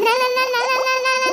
啦啦啦啦啦啦啦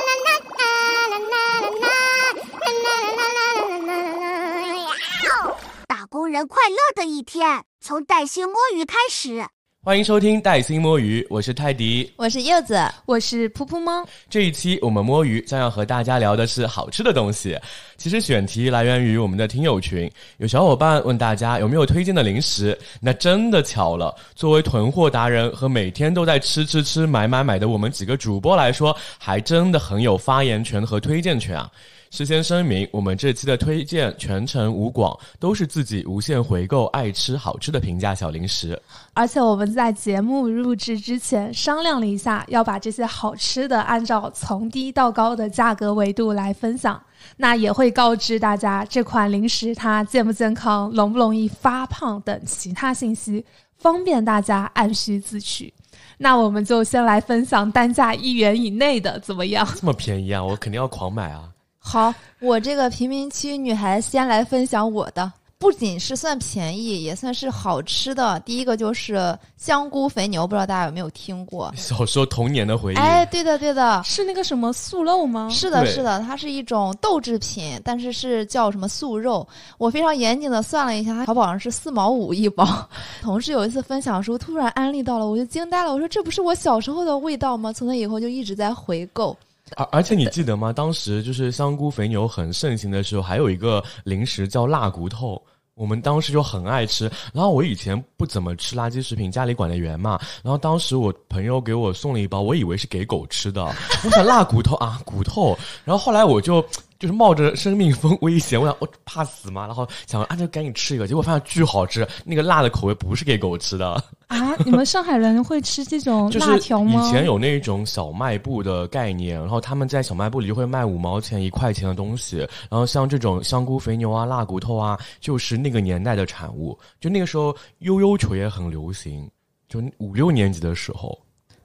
打工人快乐的一天，从带薪摸鱼开始。欢迎收听带薪摸鱼，我是泰迪，我是柚子，我是噗噗猫。这一期我们摸鱼将要和大家聊的是好吃的东西。其实选题来源于我们的听友群，有小伙伴问大家有没有推荐的零食。那真的巧了，作为囤货达人和每天都在吃吃吃、买买买的我们几个主播来说，还真的很有发言权和推荐权啊。事先声明，我们这期的推荐全程无广，都是自己无限回购爱吃好吃的平价小零食。而且我们在节目录制之前商量了一下，要把这些好吃的按照从低到高的价格维度来分享。那也会告知大家这款零食它健不健康、容不容易发胖等其他信息，方便大家按需自取。那我们就先来分享单价一元以内的，怎么样？这么便宜啊！我肯定要狂买啊！好，我这个贫民区女孩先来分享我的，不仅是算便宜，也算是好吃的。第一个就是香菇肥牛，不知道大家有没有听过？小时候童年的回忆。哎，对的，对的，是那个什么素肉吗？是的，是的，它是一种豆制品，但是是叫什么素肉。我非常严谨的算了一下，淘宝上是四毛五一包。同事有一次分享的时候，突然安利到了，我就惊呆了。我说这不是我小时候的味道吗？从那以后就一直在回购。而而且你记得吗？当时就是香菇肥牛很盛行的时候，还有一个零食叫辣骨头，我们当时就很爱吃。然后我以前不怎么吃垃圾食品，家里管得严嘛。然后当时我朋友给我送了一包，我以为是给狗吃的。我想辣骨头啊，骨头。然后后来我就。就是冒着生命风危险，我想我怕死嘛，然后想啊，就赶紧吃一个，结果发现巨好吃，那个辣的口味不是给狗吃的啊！你们上海人会吃这种 辣条吗？以前有那种小卖部的概念，然后他们在小卖部里就会卖五毛钱一块钱的东西，然后像这种香菇肥牛啊、辣骨头啊，就是那个年代的产物。就那个时候，悠悠球也很流行，就五六年级的时候。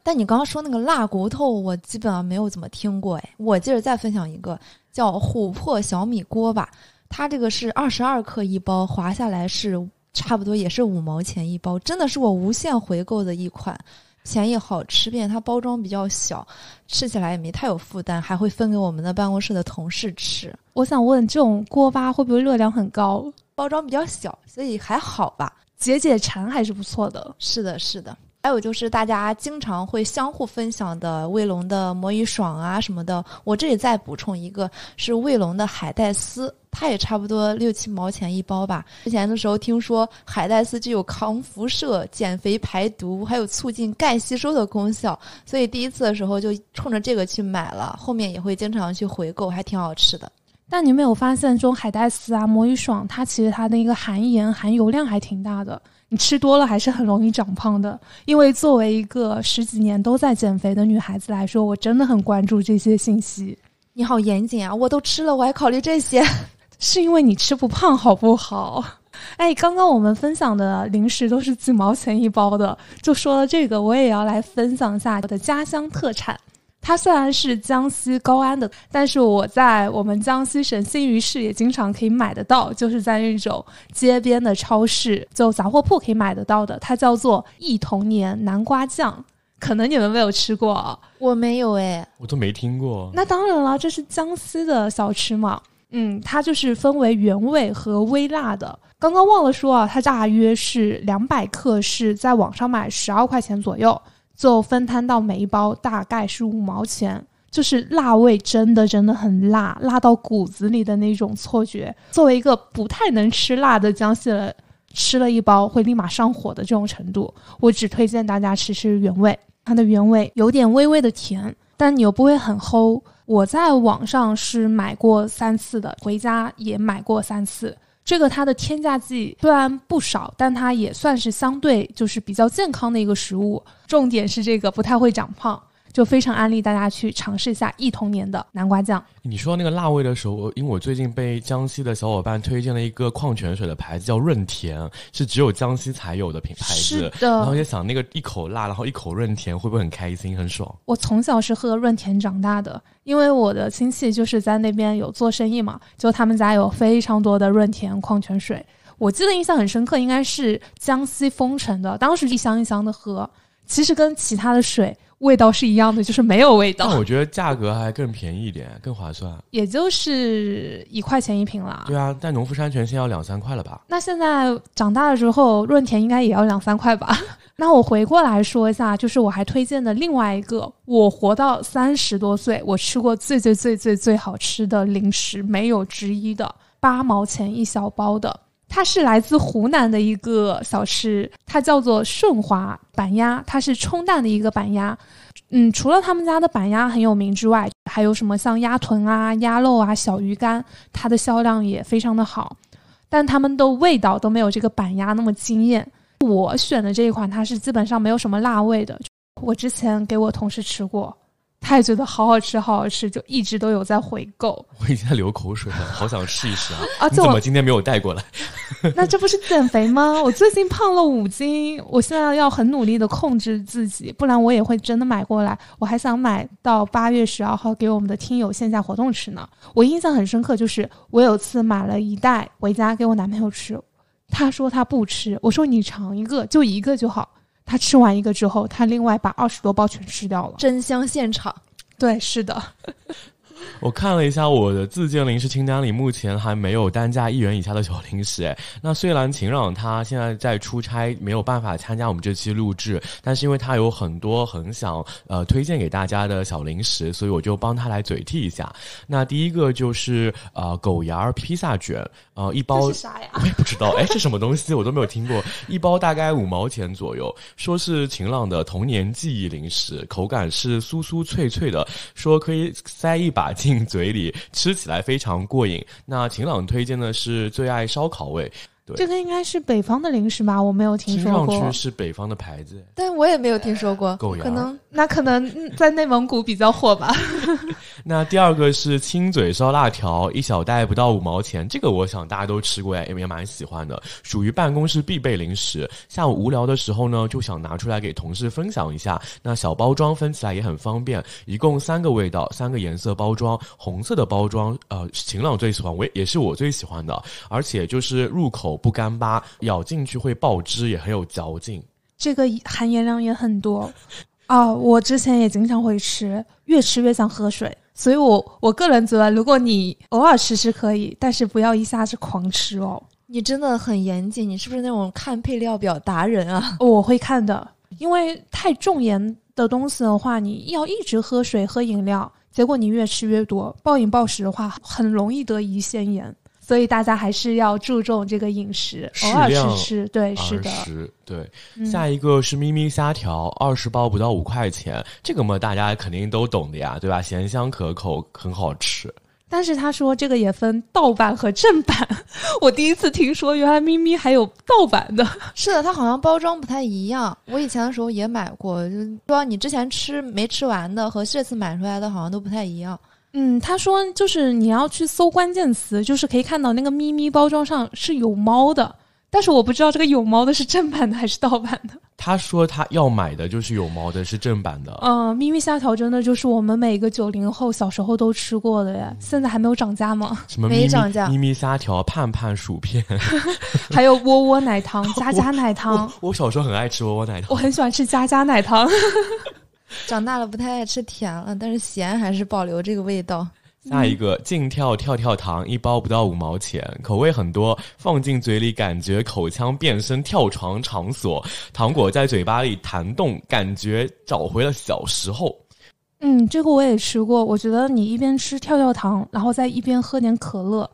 但你刚刚说那个辣骨头，我基本上没有怎么听过哎。我接着再分享一个。叫琥珀小米锅吧，它这个是二十二克一包，划下来是差不多也是五毛钱一包，真的是我无限回购的一款，便宜好吃，并且它包装比较小，吃起来也没太有负担，还会分给我们的办公室的同事吃。我想问，这种锅巴会不会热量很高？包装比较小，所以还好吧，解解馋还是不错的。是的，是的。还有就是大家经常会相互分享的卫龙的魔芋爽啊什么的，我这里再补充一个，是卫龙的海带丝，它也差不多六七毛钱一包吧。之前的时候听说海带丝具有抗辐射、减肥排毒，还有促进钙吸收的功效，所以第一次的时候就冲着这个去买了，后面也会经常去回购，还挺好吃的。但你没有发现，这种海带丝啊、魔芋爽，它其实它的一个含盐、含油量还挺大的。你吃多了还是很容易长胖的，因为作为一个十几年都在减肥的女孩子来说，我真的很关注这些信息。你好严谨啊！我都吃了，我还考虑这些，是因为你吃不胖好不好？哎，刚刚我们分享的零食都是几毛钱一包的，就说了这个，我也要来分享一下我的家乡特产。它虽然是江西高安的，但是我在我们江西省新余市也经常可以买得到，就是在那种街边的超市，就杂货铺可以买得到的。它叫做忆童年南瓜酱，可能你们没有吃过，我没有哎，我都没听过。那当然了，这是江西的小吃嘛。嗯，它就是分为原味和微辣的。刚刚忘了说啊，它大约是两百克，是在网上买十二块钱左右。就分摊到每一包大概是五毛钱，就是辣味真的真的很辣，辣到骨子里的那种错觉。作为一个不太能吃辣的江西人，吃了一包会立马上火的这种程度，我只推荐大家吃吃原味。它的原味有点微微的甜，但你又不会很齁。我在网上是买过三次的，回家也买过三次。这个它的添加剂虽然不少，但它也算是相对就是比较健康的一个食物。重点是这个不太会长胖。就非常安利大家去尝试一下忆童年的南瓜酱。你说那个辣味的时候，因为我最近被江西的小伙伴推荐了一个矿泉水的牌子，叫润田，是只有江西才有的品牌子。的。然后也想那个一口辣，然后一口润田，会不会很开心、很爽？我从小是喝润田长大的，因为我的亲戚就是在那边有做生意嘛，就他们家有非常多的润田矿泉水。我记得印象很深刻，应该是江西丰城的，当时一箱一箱的喝。其实跟其他的水。味道是一样的，就是没有味道，但我觉得价格还更便宜一点，更划算。也就是一块钱一瓶啦。对啊，但农夫山泉现在要两三块了吧？那现在长大了之后，润田应该也要两三块吧？那我回过来说一下，就是我还推荐的另外一个，我活到三十多岁，我吃过最最最最最好吃的零食，没有之一的，八毛钱一小包的。它是来自湖南的一个小吃，它叫做顺华板鸭，它是冲蛋的一个板鸭。嗯，除了他们家的板鸭很有名之外，还有什么像鸭臀啊、鸭肉啊、小鱼干，它的销量也非常的好，但它们的味道都没有这个板鸭那么惊艳。我选的这一款，它是基本上没有什么辣味的。我之前给我同事吃过，他也觉得好好吃，好好吃，就一直都有在回购。我已经在流口水了，好想试一试啊！啊我怎么今天没有带过来？那这不是减肥吗？我最近胖了五斤，我现在要很努力的控制自己，不然我也会真的买过来。我还想买到八月十二号给我们的听友线下活动吃呢。我印象很深刻，就是我有次买了一袋回家给我男朋友吃，他说他不吃，我说你尝一个，就一个就好。他吃完一个之后，他另外把二十多包全吃掉了。真香现场。对，是的，我看了一下我的自建零食清单里，目前还没有单价一元以下的小零食。哎，那虽然晴朗他现在在出差，没有办法参加我们这期录制，但是因为他有很多很想呃推荐给大家的小零食，所以我就帮他来嘴替一下。那第一个就是呃狗牙儿披萨卷，呃一包是啥呀？我也不知道，哎，这什么东西？我都没有听过。一包大概五毛钱左右，说是晴朗的童年记忆零食，口感是酥酥脆脆的，说可以塞一把进嘴里，吃起来非常过瘾。那晴朗推荐的是最爱烧烤味，对这个应该是北方的零食吧？我没有听听上说过去。是北方的牌子。但我也没有听说过，狗可能那可能嗯在内蒙古比较火吧。那第二个是亲嘴烧辣条，一小袋不到五毛钱，这个我想大家都吃过，也也蛮喜欢的，属于办公室必备零食。下午无聊的时候呢，就想拿出来给同事分享一下。那小包装分起来也很方便，一共三个味道，三个颜色包装，红色的包装，呃，晴朗最喜欢，我也也是我最喜欢的，而且就是入口不干巴，咬进去会爆汁，也很有嚼劲。这个含盐量也很多啊、我之前也经常会吃，越吃越想喝水。所以我我个人觉得，如果你偶尔吃是可以，但是不要一下子狂吃哦。你真的很严谨，你是不是那种看配料表达人啊？我会看的，因为太重盐的东西的话，你要一直喝水喝饮料，结果你越吃越多，暴饮暴食的话，很容易得胰腺炎。所以大家还是要注重这个饮食，适偶尔吃量吃，对，是的。对。嗯下一个是咪咪虾条，二十包不到五块钱，这个嘛大家肯定都懂的呀，对吧？咸香可口，很好吃。但是他说这个也分盗版和正版，我第一次听说，原来咪咪还有盗版的。是的，它好像包装不太一样。我以前的时候也买过，就是说你之前吃没吃完的和这次买出来的好像都不太一样。嗯，他说就是你要去搜关键词，就是可以看到那个咪咪包装上是有猫的，但是我不知道这个有猫的是正版的还是盗版的。他说他要买的就是有猫的，是正版的。嗯、咪咪虾条真的就是我们每个九零后小时候都吃过的耶，现在还没有涨价吗？什么咪咪没涨价咪咪虾条、盼盼薯片，还有窝窝奶糖、佳佳奶糖我，我小时候很爱吃窝窝奶糖。我很喜欢吃佳佳奶糖。长大了不太爱吃甜了，但是咸还是保留这个味道。下一个静跳跳跳糖，一包不到五毛钱，口味很多，放进嘴里感觉口腔变身跳床场所，糖果在嘴巴里弹动，感觉找回了小时候。嗯，这个我也吃过，我觉得你一边吃跳跳糖，然后再一边喝点可乐，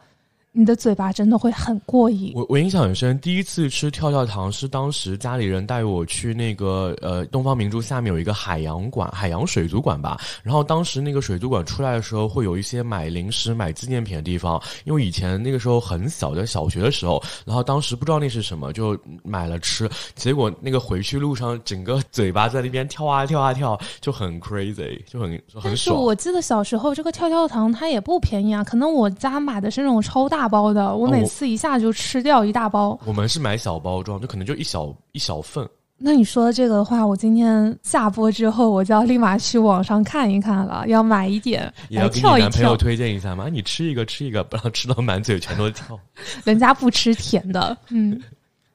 你的嘴巴真的会很过瘾。我我印象很深，第一次吃跳跳糖是当时家里人带我去那个呃东方明珠下面有一个海洋馆，海洋水族馆吧。然后当时那个水族馆出来的时候，会有一些买零食、买纪念品的地方。因为以前那个时候很小的小学的时候，然后当时不知道那是什么，就买了吃。结果那个回去路上，整个嘴巴在那边跳啊跳啊跳，就很 crazy，就很就很但是爽。我记得小时候这个跳跳糖它也不便宜啊，可能我家买的是那种超大包的，我每次一下就吃掉一大包。我们是买小包装，就可能就一小一小份。那你说这个的话，我今天下播之后，我就要立马去网上看一看了，要买一点来也要给你跳一跳。男朋友推荐一下嘛，你吃一个吃一个，不要吃到满嘴全都跳。人家不吃甜的，嗯，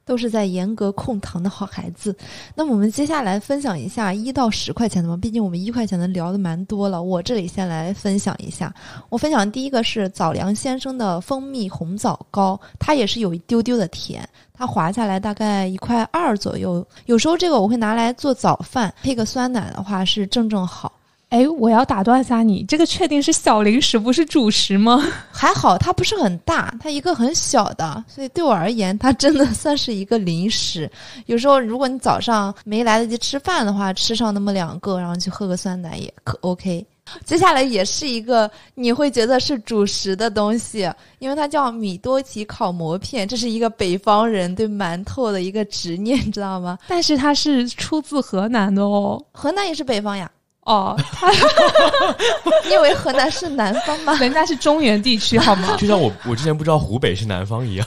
都是在严格控糖的好孩子。那么我们接下来分享一下一到十块钱的吧，毕竟我们一块钱的聊的蛮多了。我这里先来分享一下，我分享第一个是早良先生的蜂蜜红枣糕，它也是有一丢丢的甜，它划下来大概一块二左右。有时候这个我会拿来做早饭，配个酸奶的话是正正好。哎，我要打断一下你，这个确定是小零食不是主食吗？还好它不是很大，它一个很小的，所以对我而言，它真的算是一个零食。有时候如果你早上没来得及吃饭的话，吃上那么两个，然后去喝个酸奶也可 OK。接下来也是一个你会觉得是主食的东西，因为它叫米多奇烤馍片，这是一个北方人对馒头的一个执念，知道吗？但是它是出自河南的哦。河南也是北方呀。哦，你以为河南是南方吗？人家是中原地区，好吗？就像我我之前不知道湖北是南方一样。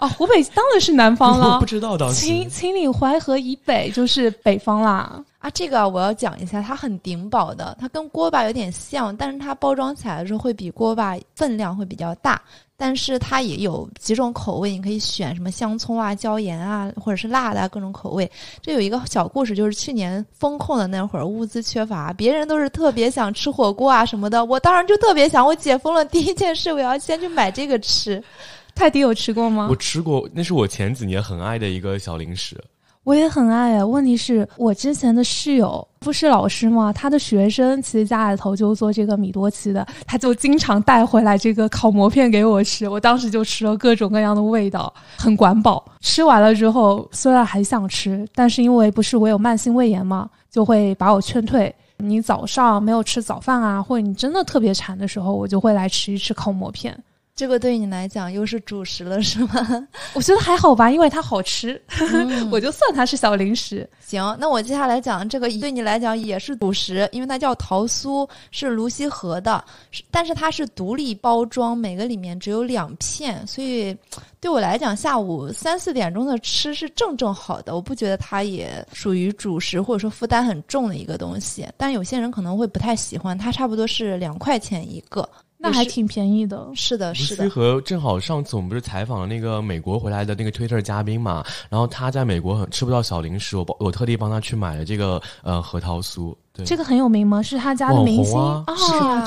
哦，湖北当然是南方了。我 不知道当时。秦秦岭淮河以北就是北方啦。啊，这个我要讲一下，它很顶饱的，它跟锅巴有点像，但是它包装起来的时候会比锅巴分量会比较大。但是它也有几种口味，你可以选什么香葱啊、椒盐啊，或者是辣的啊各种口味。这有一个小故事，就是去年风控的那会儿，物资缺乏，别人都是特别想吃火锅啊什么的，我当然就特别想，我解封了第一件事，我要先去买这个吃。泰迪有吃过吗？我吃过，那是我前几年很爱的一个小零食。我也很爱啊，问题是我之前的室友不是老师吗？他的学生其实家里头就做这个米多奇的，他就经常带回来这个烤馍片给我吃。我当时就吃了各种各样的味道，很管饱。吃完了之后，虽然还想吃，但是因为不是我有慢性胃炎嘛，就会把我劝退。你早上没有吃早饭啊，或者你真的特别馋的时候，我就会来吃一吃烤馍片。这个对你来讲又是主食了，是吗？我觉得还好吧，因为它好吃，我就算它是小零食。行，那我接下来讲这个对你来讲也是主食，因为它叫桃酥，是泸溪河的，但是它是独立包装，每个里面只有两片，所以对我来讲，下午三四点钟的吃是正正好的。我不觉得它也属于主食，或者说负担很重的一个东西。但有些人可能会不太喜欢，它差不多是两块钱一个。那还挺便宜的，是的，是的。和正好上次我们不是采访了那个美国回来的那个 Twitter 嘉宾嘛，然后他在美国很吃不到小零食，我我特地帮他去买了这个呃核桃酥。这个很有名吗？是他家的明星啊？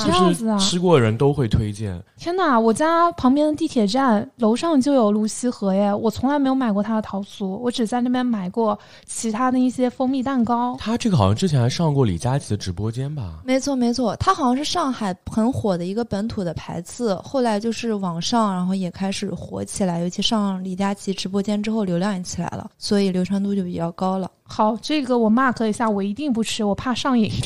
这样子啊？吃过的人都会推荐。天哪！我家旁边的地铁站楼上就有泸溪河耶，我从来没有买过他的桃酥，我只在那边买过其他的一些蜂蜜蛋糕。他这个好像之前还上过李佳琦的直播间吧？没错没错，他好像是上海很火的一个本土的牌子，后来就是网上然后也开始火起来，尤其上李佳琦直播间之后，流量也起来了，所以流传度就比较高了。好，这个我 mark 一下，我一定不吃，我怕上瘾。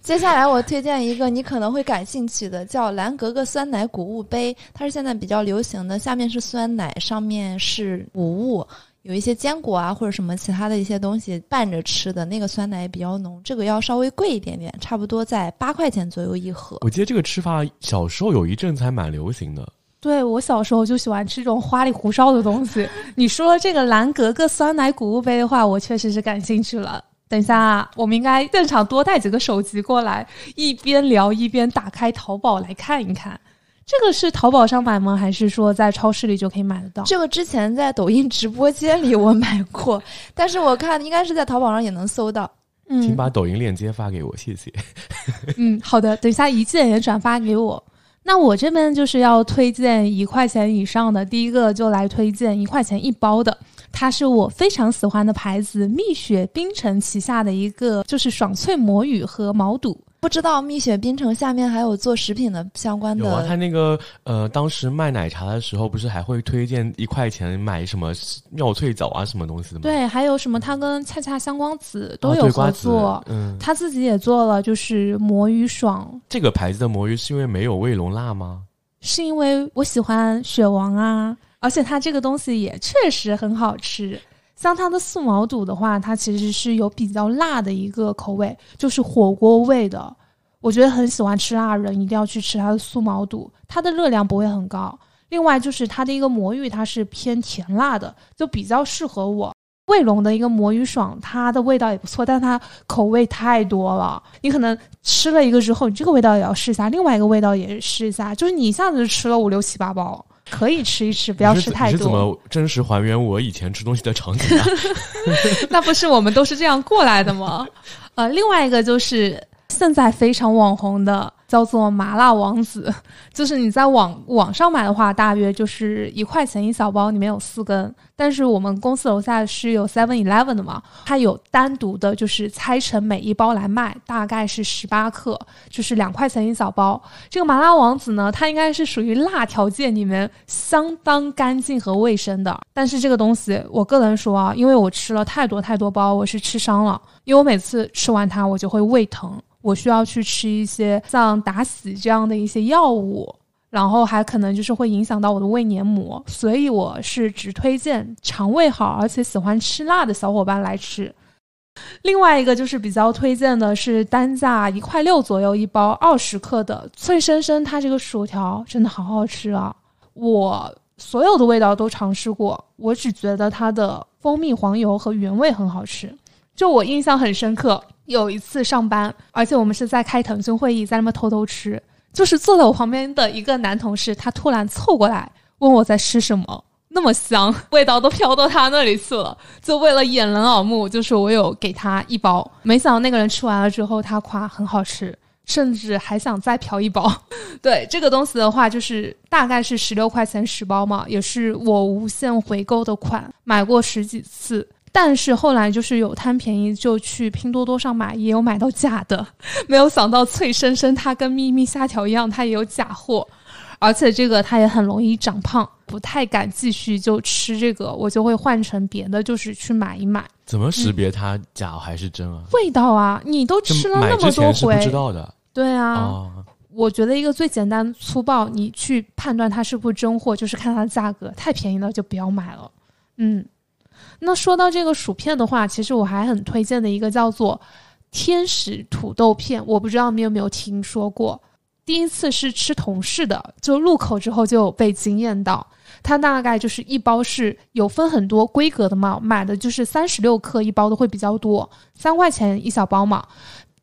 接下来我推荐一个你可能会感兴趣的，叫蓝格格酸奶谷物杯，它是现在比较流行的，下面是酸奶，上面是谷物，有一些坚果啊或者什么其他的一些东西拌着吃的，那个酸奶也比较浓，这个要稍微贵一点点，差不多在八块钱左右一盒。我记得这个吃法小时候有一阵子还蛮流行的。对我小时候就喜欢吃这种花里胡哨的东西。你说这个蓝格格酸奶谷物杯的话，我确实是感兴趣了。等一下，我们应该现场多带几个手机过来，一边聊一边打开淘宝来看一看。这个是淘宝上买吗？还是说在超市里就可以买得到？这个之前在抖音直播间里我买过，但是我看应该是在淘宝上也能搜到。嗯，请把抖音链接发给我，谢谢。嗯，好的，等一下一键也转发给我。那我这边就是要推荐一块钱以上的，第一个就来推荐一块钱一包的，它是我非常喜欢的牌子蜜雪冰城旗下的一个，就是爽脆魔芋和毛肚。不知道蜜雪冰城下面还有做食品的相关的。有啊，他那个呃，当时卖奶茶的时候，不是还会推荐一块钱买什么妙脆枣啊，什么东西的吗？对，还有什么他跟恰恰香光子都有合作，嗯，他自己也做了，就是魔芋爽。这个牌子的魔芋是因为没有卫龙辣吗？是因为我喜欢雪王啊，而且它这个东西也确实很好吃。像它的素毛肚的话，它其实是有比较辣的一个口味，就是火锅味的。我觉得很喜欢吃辣的人一定要去吃它的素毛肚，它的热量不会很高。另外就是它的一个魔芋，它是偏甜辣的，就比较适合我。卫龙的一个魔芋爽，它的味道也不错，但它口味太多了。你可能吃了一个之后，你这个味道也要试一下，另外一个味道也试一下，就是你一下子就吃了五六七八包。可以吃一吃，不要吃太多你是怎多。么真实还原我以前吃东西的场景啊？那不是我们都是这样过来的吗？呃，另外一个就是现在非常网红的，叫做麻辣王子，就是你在网网上买的话，大约就是一块钱一小包，里面有四根。但是我们公司楼下是有 Seven Eleven 的嘛，它有单独的，就是拆成每一包来卖，大概是十八克，就是两块钱一小包。这个麻辣王子呢，它应该是属于辣条界里面相当干净和卫生的。但是这个东西，我个人说啊，因为我吃了太多太多包，我是吃伤了。因为我每次吃完它，我就会胃疼，我需要去吃一些像打死这样的一些药物。然后还可能就是会影响到我的胃黏膜，所以我是只推荐肠胃好而且喜欢吃辣的小伙伴来吃。另外一个就是比较推荐的是单价一块六左右一包二十克的脆生生，它这个薯条真的好好吃啊！我所有的味道都尝试过，我只觉得它的蜂蜜黄油和原味很好吃。就我印象很深刻，有一次上班，而且我们是在开腾讯会议，在那边偷偷吃。就是坐在我旁边的一个男同事，他突然凑过来问我在吃什么，那么香，味道都飘到他那里去了。就为了掩人耳目，就是我有给他一包，没想到那个人吃完了之后，他夸很好吃，甚至还想再嫖一包。对这个东西的话，就是大概是十六块钱十包嘛，也是我无限回购的款，买过十几次。但是后来就是有贪便宜，就去拼多多上买，也有买到假的。没有想到脆生生它跟咪咪虾条一样，它也有假货，而且这个它也很容易长胖，不太敢继续就吃这个，我就会换成别的，就是去买一买。怎么识别它假还是真啊？味道啊，你都吃了那么多之前是不回，知道的对啊，哦。我觉得一个最简单粗暴，你去判断它是不是真货，就是看它的价格，太便宜了就不要买了。嗯，那说到这个薯片的话，其实我还很推荐的一个叫做天使土豆片，我不知道你有没有听说过。第一次是吃同事的，就入口之后就被惊艳到。它大概就是一包是有分很多规格的嘛，买的就是三十六克一包的会比较多，三块钱一小包嘛。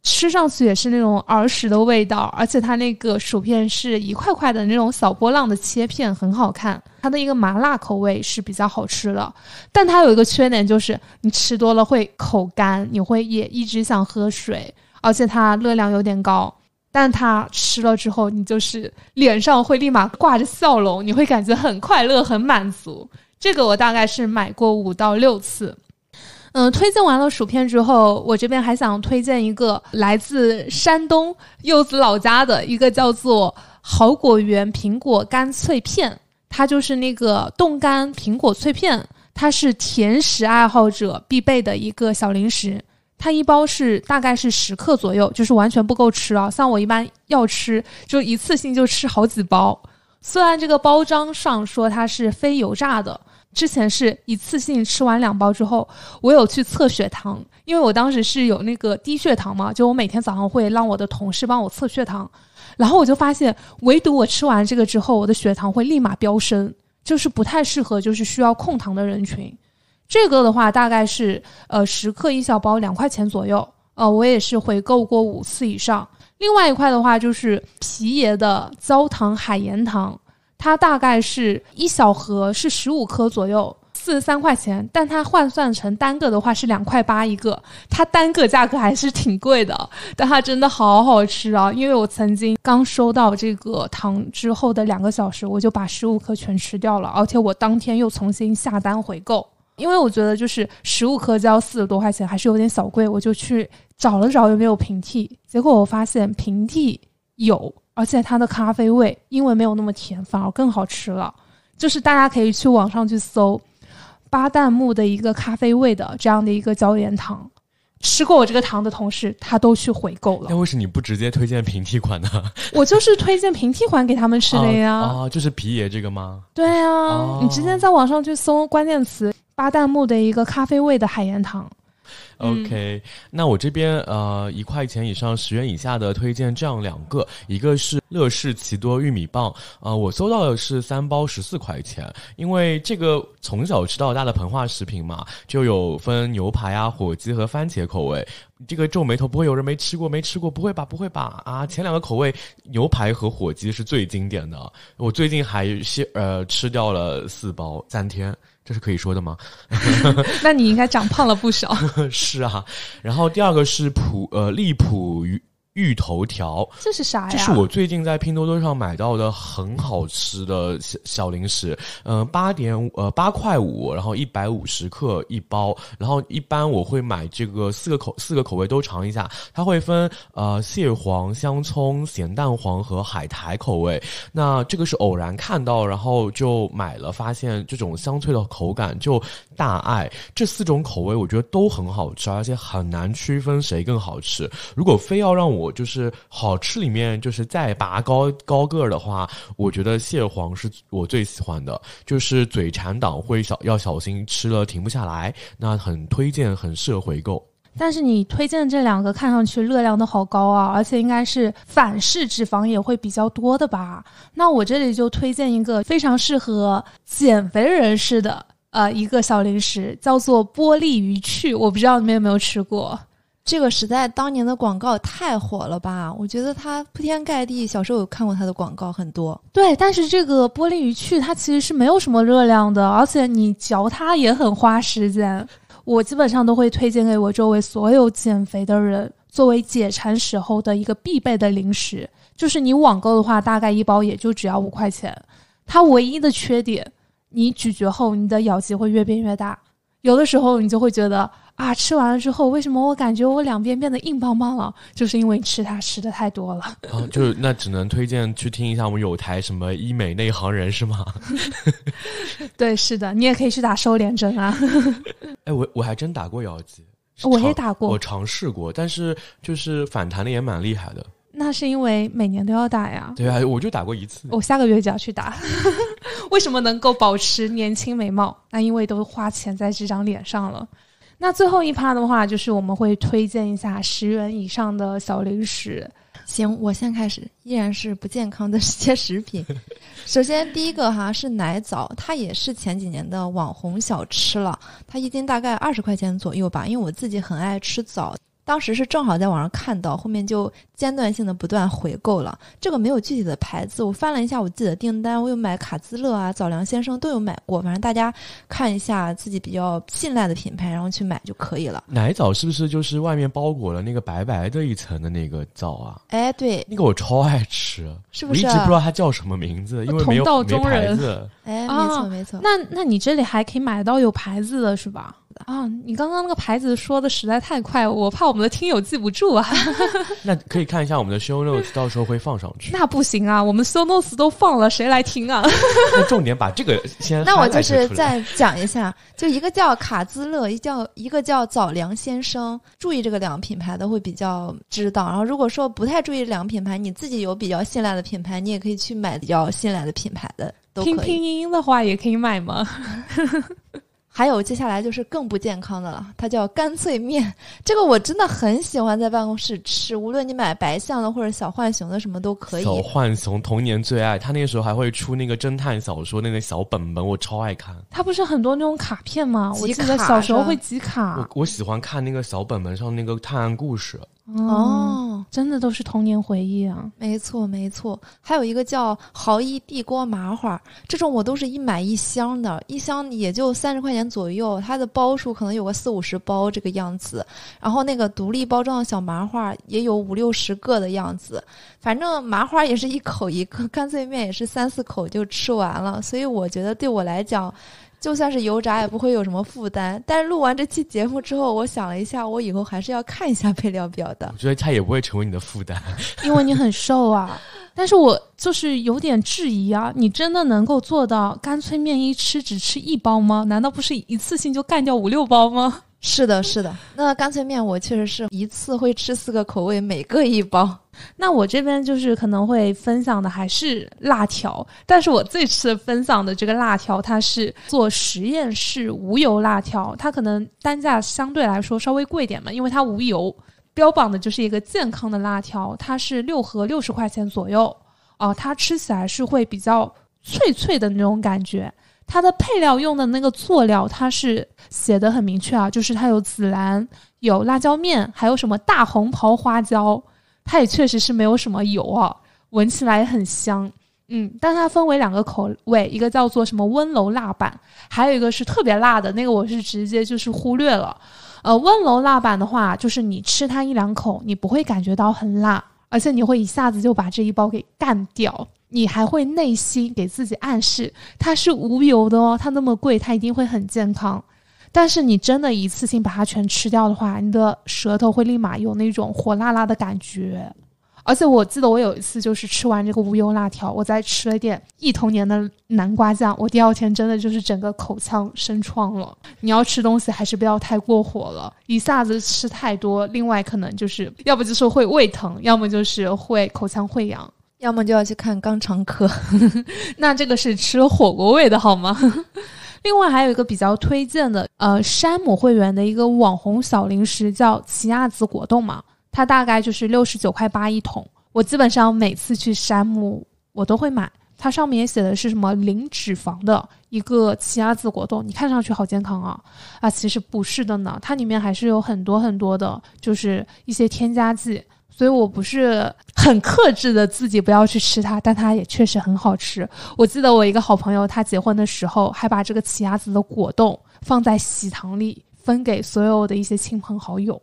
吃上去也是那种儿时的味道，而且它那个薯片是一块块的那种小波浪的切片，很好看。它的一个麻辣口味是比较好吃的，但它有一个缺点就是你吃多了会口干，你会也一直想喝水，而且它热量有点高。但它吃了之后，你就是脸上会立马挂着笑容，你会感觉很快乐、很满足。这个我大概是买过五到六次。嗯，推荐完了薯片之后，我这边还想推荐一个来自山东柚子老家的一个叫做好果园苹果干脆片，它就是那个冻干苹果脆片，它是甜食爱好者必备的一个小零食。它一包是大概是十克左右，就是完全不够吃啊。像我一般要吃，就一次性就吃好几包。虽然这个包装上说它是非油炸的，之前是一次性吃完两包之后，我有去测血糖，因为我当时是有那个低血糖嘛，就我每天早上会让我的同事帮我测血糖，然后我就发现，唯独我吃完这个之后，我的血糖会立马飙升，就是不太适合就是需要控糖的人群。这个的话大概是呃十克一小包，两块钱左右。呃，我也是回购过五次以上。另外一块的话就是皮爷的焦糖海盐糖，它大概是一小盒是十五颗左右，四十三块钱。但它换算成单个的话是两块八一个，它单个价格还是挺贵的，但它真的好好吃啊！因为我曾经刚收到这个糖之后的两个小时，我就把十五颗全吃掉了，而且我当天又重新下单回购。因为我觉得就是十五颗就要四十多块钱，还是有点小贵，我就去找了找有没有平替，结果我发现平替有，而且它的咖啡味因为没有那么甜，反而更好吃了。就是大家可以去网上去搜巴旦木的一个咖啡味的这样的一个椒盐糖，吃过我这个糖的同事他都去回购了那。为什么你不直接推荐平替款呢？我就是推荐平替款给他们吃的呀。啊、哦就是皮爷这个吗？对啊，哦你直接在网上去搜关键词巴旦木的一个咖啡味的海盐糖。OK，那我这边呃一块钱以上十元以下的推荐这样两个，一个是乐事奇多玉米棒，呃我搜到的是三包十四块钱，因为这个从小吃到大的膨化食品嘛，就有分牛排啊、火鸡和番茄口味。这个皱眉头不会有人没吃过？没吃过？不会吧？不会吧？啊，前两个口味牛排和火鸡是最经典的，我最近还是呃吃掉了四包三天。这是可以说的吗？那你应该长胖了不少。是啊，然后第二个是普呃利普鱼。芋头条，这是啥呀？这是我最近在拼多多上买到的很好吃的小小零食。嗯，八点呃八块五，然后一百五十克一包。然后一般我会买这个四个口四个口味都尝一下。它会分呃蟹黄、香葱、咸蛋黄和海苔口味。那这个是偶然看到，然后就买了，发现这种香脆的口感就大爱。这四种口味我觉得都很好吃，而且很难区分谁更好吃。如果非要让我就是好吃里面，就是再拔高高个的话，我觉得蟹黄是我最喜欢的。就是嘴馋党会小要小心吃了停不下来，那很推荐，很适合回购。但是你推荐的这两个看上去热量都好高啊，而且应该是反式脂肪也会比较多的吧？那我这里就推荐一个非常适合减肥人士的呃一个小零食，叫做玻璃鱼趣。我不知道你们有没有吃过。这个实在当年的广告太火了吧？我觉得它铺天盖地，小时候有看过它的广告很多。对，但是这个玻璃鱼去它其实是没有什么热量的，而且你嚼它也很花时间。我基本上都会推荐给我周围所有减肥的人，作为解馋时候的一个必备的零食。就是你网购的话，大概一包也就只要五块钱。它唯一的缺点，你咀嚼后你的咬肌会越变越大，有的时候你就会觉得。啊！吃完了之后，为什么我感觉我两边变得硬邦邦了？就是因为吃它吃的太多了。啊，就是那只能推荐去听一下我们有台什么医美内行人是吗？对，是的，你也可以去打瘦脸针啊。哎，我我还真打过咬肌，我也打过，我尝试过，但是就是反弹的也蛮厉害的。那是因为每年都要打呀。对啊，我就打过一次。我下个月就要去打。为什么能够保持年轻美貌？那因为都花钱在这张脸上了。那最后一趴的话，就是我们会推荐一下十元以上的小零食。行，我先开始，依然是不健康的 这些食品。首先第一个哈是奶枣，它也是前几年的网红小吃了，它一斤大概二十块钱左右吧。因为我自己很爱吃枣。当时是正好在网上看到，后面就间断性的不断回购了。这个没有具体的牌子，我翻了一下我自己的订单，我有买卡姿乐啊、早良先生都有买过。反正大家看一下自己比较信赖的品牌，然后去买就可以了。奶枣是不是就是外面包裹了那个白白的一层的那个枣啊？哎，对，那个我超爱吃，是不是？我一直不知道它叫什么名字，因为没有没牌子。哎，没错没错。那那你这里还可以买到有牌子的是吧？啊，你刚刚那个牌子说的实在太快，我怕我们的听友记不住啊。那可以看一下我们的 show notes，到时候会放上去。那不行啊，我们 show notes 都放了，谁来听啊？那重点把这个先。那我就是再讲一下，就一个叫卡兹勒，一叫一个叫早良先生。注意这个两个品牌的会比较知道。然后如果说不太注意两个品牌，你自己有比较信赖的品牌，你也可以去买比较信赖的品牌的。听拼音的话也可以买吗？还有接下来就是更不健康的了，它叫干脆面。这个我真的很喜欢在办公室吃，无论你买白象的或者小浣熊的，什么都可以。小浣熊童年最爱，他那个时候还会出那个侦探小说那个小本本，我超爱看。他不是很多那种卡片吗？我记得小时候会集卡。我我喜欢看那个小本本上那个探案故事。哦，真的都是童年回忆啊！没错，没错。还有一个叫豪一地锅麻花，这种我都是一买一箱的，一箱也就三十块钱左右，它的包数可能有个四五十包这个样子。然后那个独立包装的小麻花也有五六十个的样子，反正麻花也是一口一个，干脆面也是三四口就吃完了。所以我觉得对我来讲。就算是油炸也不会有什么负担，但是录完这期节目之后，我想了一下，我以后还是要看一下配料表的。我觉得它也不会成为你的负担，因为你很瘦啊。但是我就是有点质疑啊，你真的能够做到干脆面一吃只吃一包吗？难道不是一次性就干掉五六包吗？是的，是的。那干脆面我确实是一次会吃四个口味，每个一包。那我这边就是可能会分享的还是辣条，但是我这次分享的这个辣条，它是做实验室无油辣条，它可能单价相对来说稍微贵点嘛，因为它无油，标榜的就是一个健康的辣条，它是六盒六十块钱左右，哦、它吃起来是会比较脆脆的那种感觉。它的配料用的那个佐料，它是写的很明确啊，就是它有孜然、有辣椒面，还有什么大红袍花椒，它也确实是没有什么油啊，闻起来很香。嗯，但它分为两个口味，一个叫做什么温柔辣版，还有一个是特别辣的那个，我是直接就是忽略了。呃，温柔辣版的话，就是你吃它一两口，你不会感觉到很辣，而且你会一下子就把这一包给干掉。你还会内心给自己暗示它是无油的哦，它那么贵，它一定会很健康。但是你真的一次性把它全吃掉的话，你的舌头会立马有那种火辣辣的感觉。而且我记得我有一次就是吃完这个无忧辣条，我再吃了点忆童年的南瓜酱，我第二天真的就是整个口腔生疮了。你要吃东西还是不要太过火了，一下子吃太多，另外可能就是要不就是会胃疼，要么就是会口腔溃疡。要么就要去看肛肠科。那这个是吃火锅味的好吗？另外还有一个比较推荐的，呃，山姆会员的一个网红小零食叫奇亚籽果冻嘛，它大概就是六十九块八一桶。我基本上每次去山姆我都会买，它上面也写的是什么零脂肪的一个奇亚籽果冻，你看上去好健康啊啊，其实不是的呢，它里面还是有很多很多的，就是一些添加剂。所以我不是很克制的自己不要去吃它，但它也确实很好吃。我记得我一个好朋友，他结婚的时候还把这个奇亚籽的果冻放在喜糖里分给所有的一些亲朋好友。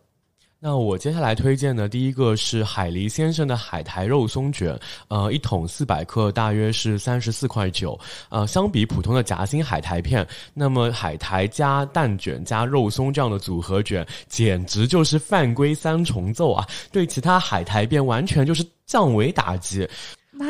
那我接下来推荐的第一个是海狸先生的海苔肉松卷，呃，一桶四百克，大约是三十四块九。呃，相比普通的夹心海苔片，那么海苔加蛋卷加肉松这样的组合卷，简直就是犯规三重奏啊！对其他海苔片完全就是降维打击。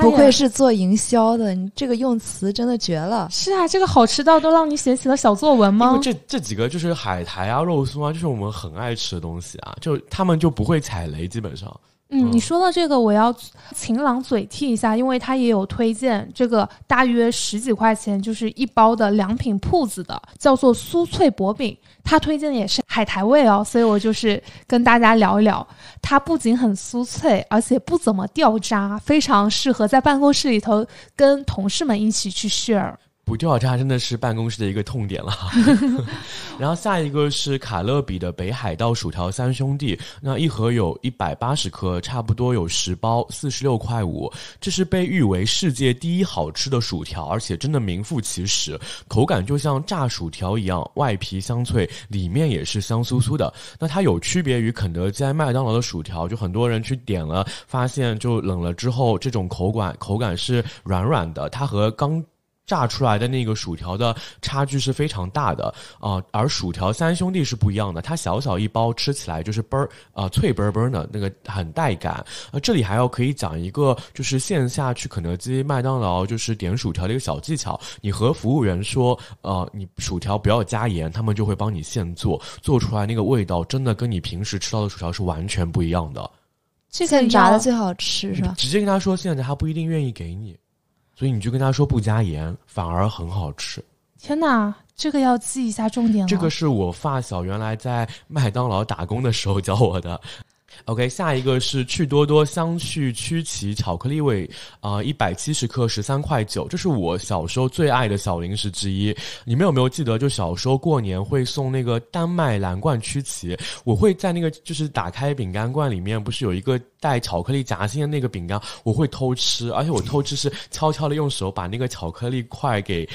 不愧是做营销的，你这个用词真的绝了。是啊，这个好吃到都让你写起了小作文吗因为？这这几个就是海苔啊、肉松啊，就是我们很爱吃的东西啊，就他们就不会踩雷，基本上。嗯，嗯你说到这个，我要晴朗嘴替一下，因为他也有推荐这个大约十几块钱就是一包的良品铺子的，叫做酥脆薄饼，他推荐的也是海苔味哦，所以我就是跟大家聊一聊，它不仅很酥脆，而且不怎么掉渣，非常适合在办公室里头跟同事们一起去 share。不掉渣真的是办公室的一个痛点了。然后下一个是卡乐比的北海道薯条三兄弟，那一盒有一百八十克，差不多有十包，四十六块五。这是被誉为世界第一好吃的薯条，而且真的名副其实，口感就像炸薯条一样，外皮香脆，里面也是香酥酥的。那它有区别于肯德基、麦当劳的薯条，就很多人去点了，发现就冷了之后，这种口感口感是软软的，它和刚。炸出来的那个薯条的差距是非常大的啊、而薯条三兄弟是不一样的，它小小一包，吃起来就是嘣儿啊、脆嘣嘣的，那个很带感。呃，这里还要可以讲一个，就是线下去肯德基、麦当劳就是点薯条的一个小技巧，你和服务员说，呃，你薯条不要加盐，他们就会帮你现做，做出来那个味道真的跟你平时吃到的薯条是完全不一样的。这个现炸的最好吃是吧？直接跟他说现在他不一定愿意给你，所以你就跟他说不加盐，反而很好吃。天哪，这个要记一下重点了。这个是我发小原来在麦当劳打工的时候教我的。OK，下一个是趣多多香趣曲奇巧克力味，啊、一百七十克，十三块九，这是我小时候最爱的小零食之一。你们有没有记得，就小时候过年会送那个丹麦蓝罐曲奇？我会在那个就是打开饼干罐里面，不是有一个带巧克力夹心的那个饼干，我会偷吃，而且我偷吃是悄悄的用手把那个巧克力块给。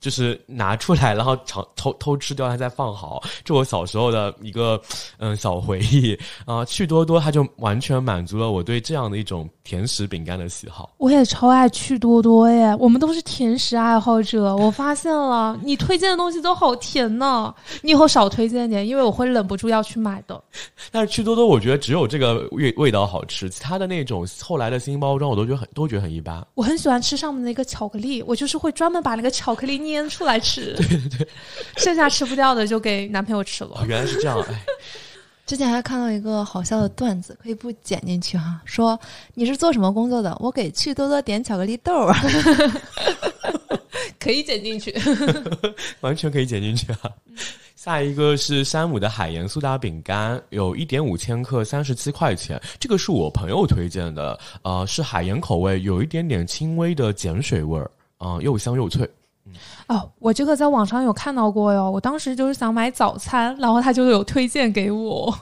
就是拿出来，然后尝偷偷吃掉，它再放好，这我小时候的一个嗯小回忆啊。趣多多它就完全满足了我对这样的一种甜食饼干的喜好。我也超爱趣多多耶，我们都是甜食爱好者。我发现了，你推荐的东西都好甜呢。你以后少推荐点，因为我会忍不住要去买的。但是趣多多，我觉得只有这个味味道好吃，其他的那种后来的新包装，我都觉得很都觉得很一般。我很喜欢吃上面那个巧克力，我就是会专门把那个巧克力捏出来吃。对对对，剩下吃不掉的就给男朋友吃了。哦，原来是这样，哎，之前还看到一个好笑的段子，可以不剪进去哈？说你是做什么工作的？我给趣多多点巧克力豆儿。可以剪进去，完全可以剪进去啊！下一个是山姆的海盐苏打饼干，有一点五千克，三十七块钱。这个是我朋友推荐的，呃，是海盐口味，有一点点轻微的碱水味儿，啊，又香又脆。哦，我这个在网上有看到过哟，我当时就是想买早餐，然后他就有推荐给我。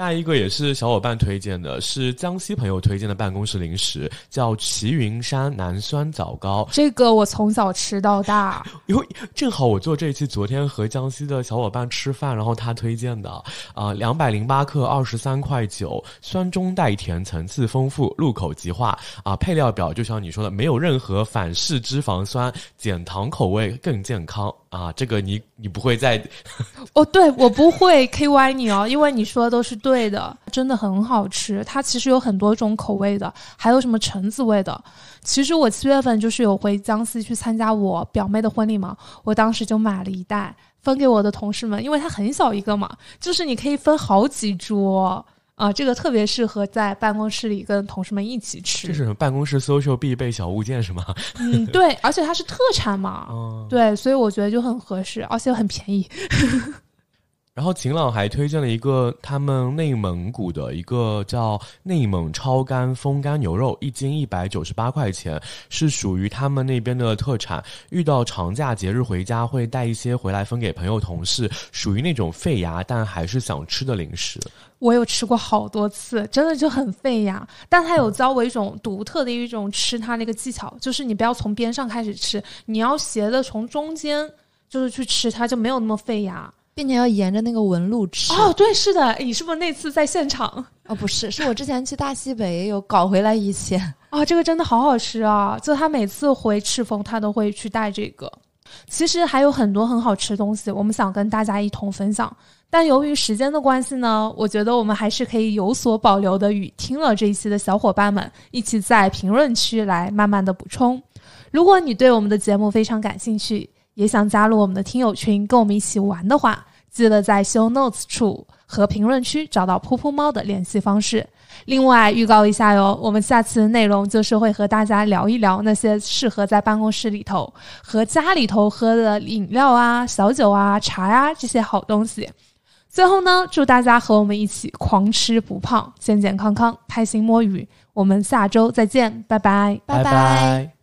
下一个也是小伙伴推荐的，是江西朋友推荐的办公室零食，叫齐云山南酸枣糕。这个我从小吃到大，因为正好我做这一期，昨天和江西的小伙伴吃饭，然后他推荐的啊，两百零八克，二十三块九，酸中带甜，层次丰富，入口即化啊。配料表就像你说的，没有任何反式脂肪酸，减糖口味更健康啊。这个你你不会再 哦？对我不会 K Y 你哦，因为你说的都是对。的，真的很好吃。它其实有很多种口味的，还有什么橙子味的。其实我七月份就是有回江西去参加我表妹的婚礼嘛，我当时就买了一袋分给我的同事们，因为它很小一个嘛，就是你可以分好几桌啊。这个特别适合在办公室里跟同事们一起吃。这是办公室 social 必备小物件是吗？嗯，对，而且它是特产嘛，对，所以我觉得就很合适，而且很便宜。然后晴朗还推荐了一个他们内蒙古的一个叫内蒙超干风干牛肉，一斤一百九十八块钱，是属于他们那边的特产。遇到长假节日回家会带一些回来分给朋友同事，属于那种费牙但还是想吃的零食。我有吃过好多次，真的就很费牙，但它有教我一种独特的一种吃它那个技巧，就是你不要从边上开始吃，你要斜的从中间就是去吃，它就没有那么费牙。并且要沿着那个纹路吃哦，对，是的，你是不是那次在现场？哦，不是，是我之前去大西北有搞回来一些啊，这个真的好好吃啊！就他每次回赤峰，他都会去带这个。其实还有很多很好吃的东西，我们想跟大家一同分享，但由于时间的关系呢，我觉得我们还是可以有所保留的，与听了这一期的小伙伴们一起在评论区来慢慢的补充。如果你对我们的节目非常感兴趣，也想加入我们的听友群，跟我们一起玩的话。记得在 show notes 处和评论区找到噗噗猫的联系方式。另外预告一下哟，我们下次的内容就是会和大家聊一聊那些适合在办公室里头和家里头喝的饮料啊、小酒啊、茶呀这些好东西。最后呢，祝大家和我们一起狂吃不胖，健健康康，开心摸鱼。我们下周再见，拜拜，拜拜。